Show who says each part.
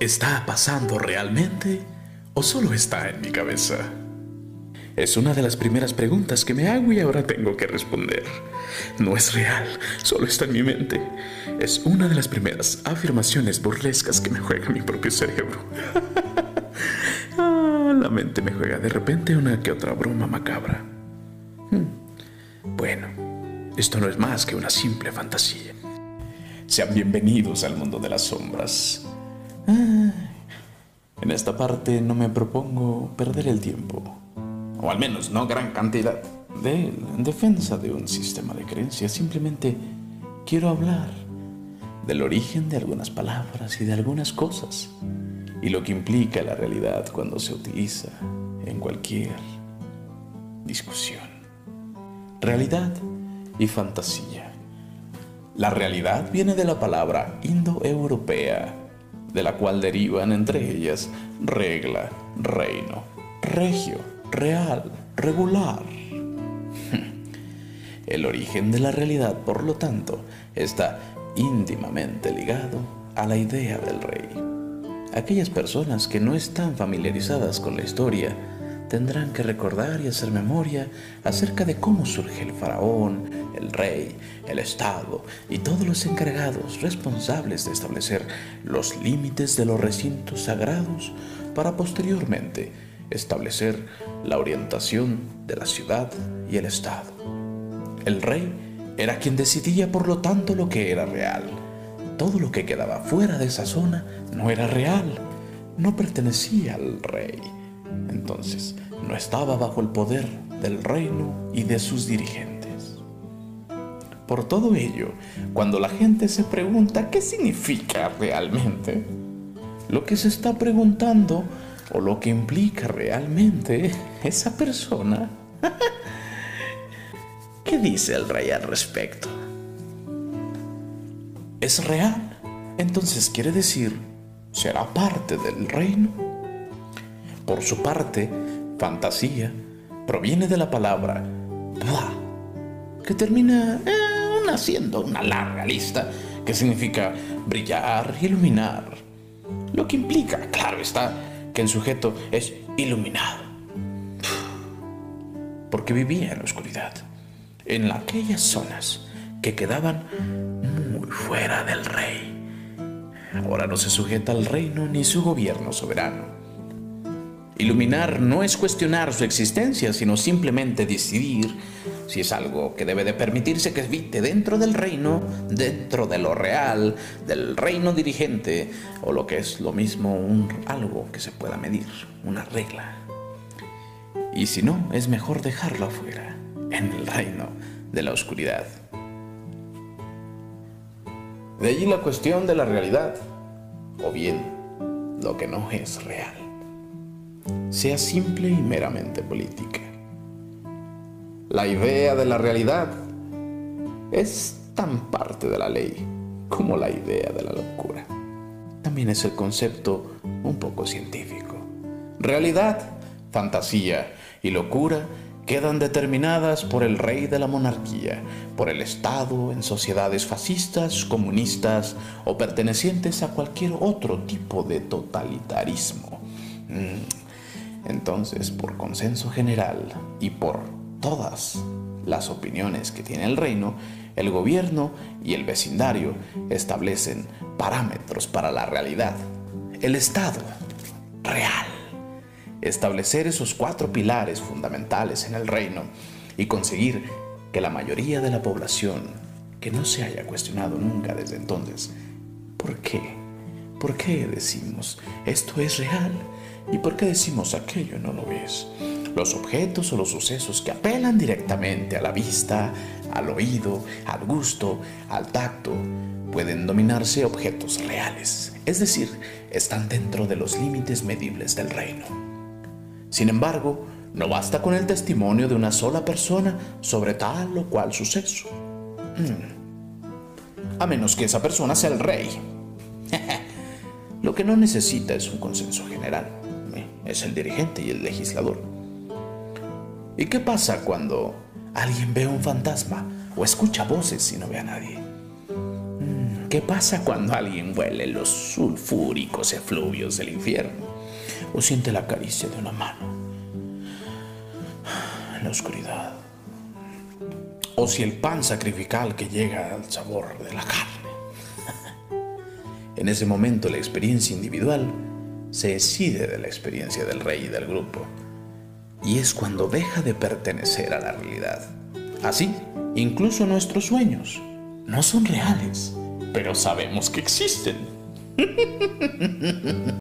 Speaker 1: ¿Está pasando realmente o solo está en mi cabeza? Es una de las primeras preguntas que me hago y ahora tengo que responder. No es real, solo está en mi mente. Es una de las primeras afirmaciones burlescas que me juega mi propio cerebro. Ah, la mente me juega de repente una que otra broma macabra. Hmm. Bueno, esto no es más que una simple fantasía. Sean bienvenidos al mundo de las sombras. Ah, en esta parte no me propongo perder el tiempo, o al menos no gran cantidad, de en defensa de un sistema de creencias. Simplemente quiero hablar del origen de algunas palabras y de algunas cosas y lo que implica la realidad cuando se utiliza en cualquier discusión. Realidad y fantasía. La realidad viene de la palabra indoeuropea, de la cual derivan entre ellas regla, reino, regio, real, regular. El origen de la realidad, por lo tanto, está íntimamente ligado a la idea del rey. Aquellas personas que no están familiarizadas con la historia tendrán que recordar y hacer memoria acerca de cómo surge el faraón, el rey, el Estado y todos los encargados responsables de establecer los límites de los recintos sagrados para posteriormente establecer la orientación de la ciudad y el Estado. El rey era quien decidía por lo tanto lo que era real. Todo lo que quedaba fuera de esa zona no era real, no pertenecía al rey entonces no estaba bajo el poder del reino y de sus dirigentes. Por todo ello, cuando la gente se pregunta qué significa realmente, lo que se está preguntando o lo que implica realmente esa persona, ¿qué dice el rey al respecto? ¿Es real? Entonces quiere decir, ¿será parte del reino? Por su parte, fantasía proviene de la palabra bla, que termina eh, haciendo una larga lista que significa brillar, iluminar. Lo que implica, claro está, que el sujeto es iluminado. Porque vivía en la oscuridad, en aquellas zonas que quedaban muy fuera del rey. Ahora no se sujeta al reino ni su gobierno soberano Iluminar no es cuestionar su existencia, sino simplemente decidir si es algo que debe de permitirse que evite dentro del reino, dentro de lo real, del reino dirigente, o lo que es lo mismo, un, algo que se pueda medir, una regla. Y si no, es mejor dejarlo afuera, en el reino de la oscuridad. De allí la cuestión de la realidad, o bien lo que no es real sea simple y meramente política. La idea de la realidad es tan parte de la ley como la idea de la locura. También es el concepto un poco científico. Realidad, fantasía y locura quedan determinadas por el rey de la monarquía, por el Estado en sociedades fascistas, comunistas o pertenecientes a cualquier otro tipo de totalitarismo. Mm, entonces, por consenso general y por todas las opiniones que tiene el reino, el gobierno y el vecindario establecen parámetros para la realidad. El Estado real. Establecer esos cuatro pilares fundamentales en el reino y conseguir que la mayoría de la población, que no se haya cuestionado nunca desde entonces, ¿por qué? ¿Por qué decimos esto es real? ¿Y por qué decimos aquello no lo es? Los objetos o los sucesos que apelan directamente a la vista, al oído, al gusto, al tacto, pueden dominarse objetos reales, es decir, están dentro de los límites medibles del reino. Sin embargo, no basta con el testimonio de una sola persona sobre tal o cual suceso. Hmm. A menos que esa persona sea el rey. Lo que no necesita es un consenso general es el dirigente y el legislador. ¿Y qué pasa cuando alguien ve un fantasma o escucha voces y no ve a nadie? Mm, ¿Qué pasa cuando alguien huele los sulfúricos efluvios del infierno? O siente la caricia de una mano en la oscuridad. O si el pan sacrificial que llega al sabor de la carne. En ese momento la experiencia individual se decide de la experiencia del rey y del grupo. Y es cuando deja de pertenecer a la realidad. Así, incluso nuestros sueños no son reales pero sabemos que existen.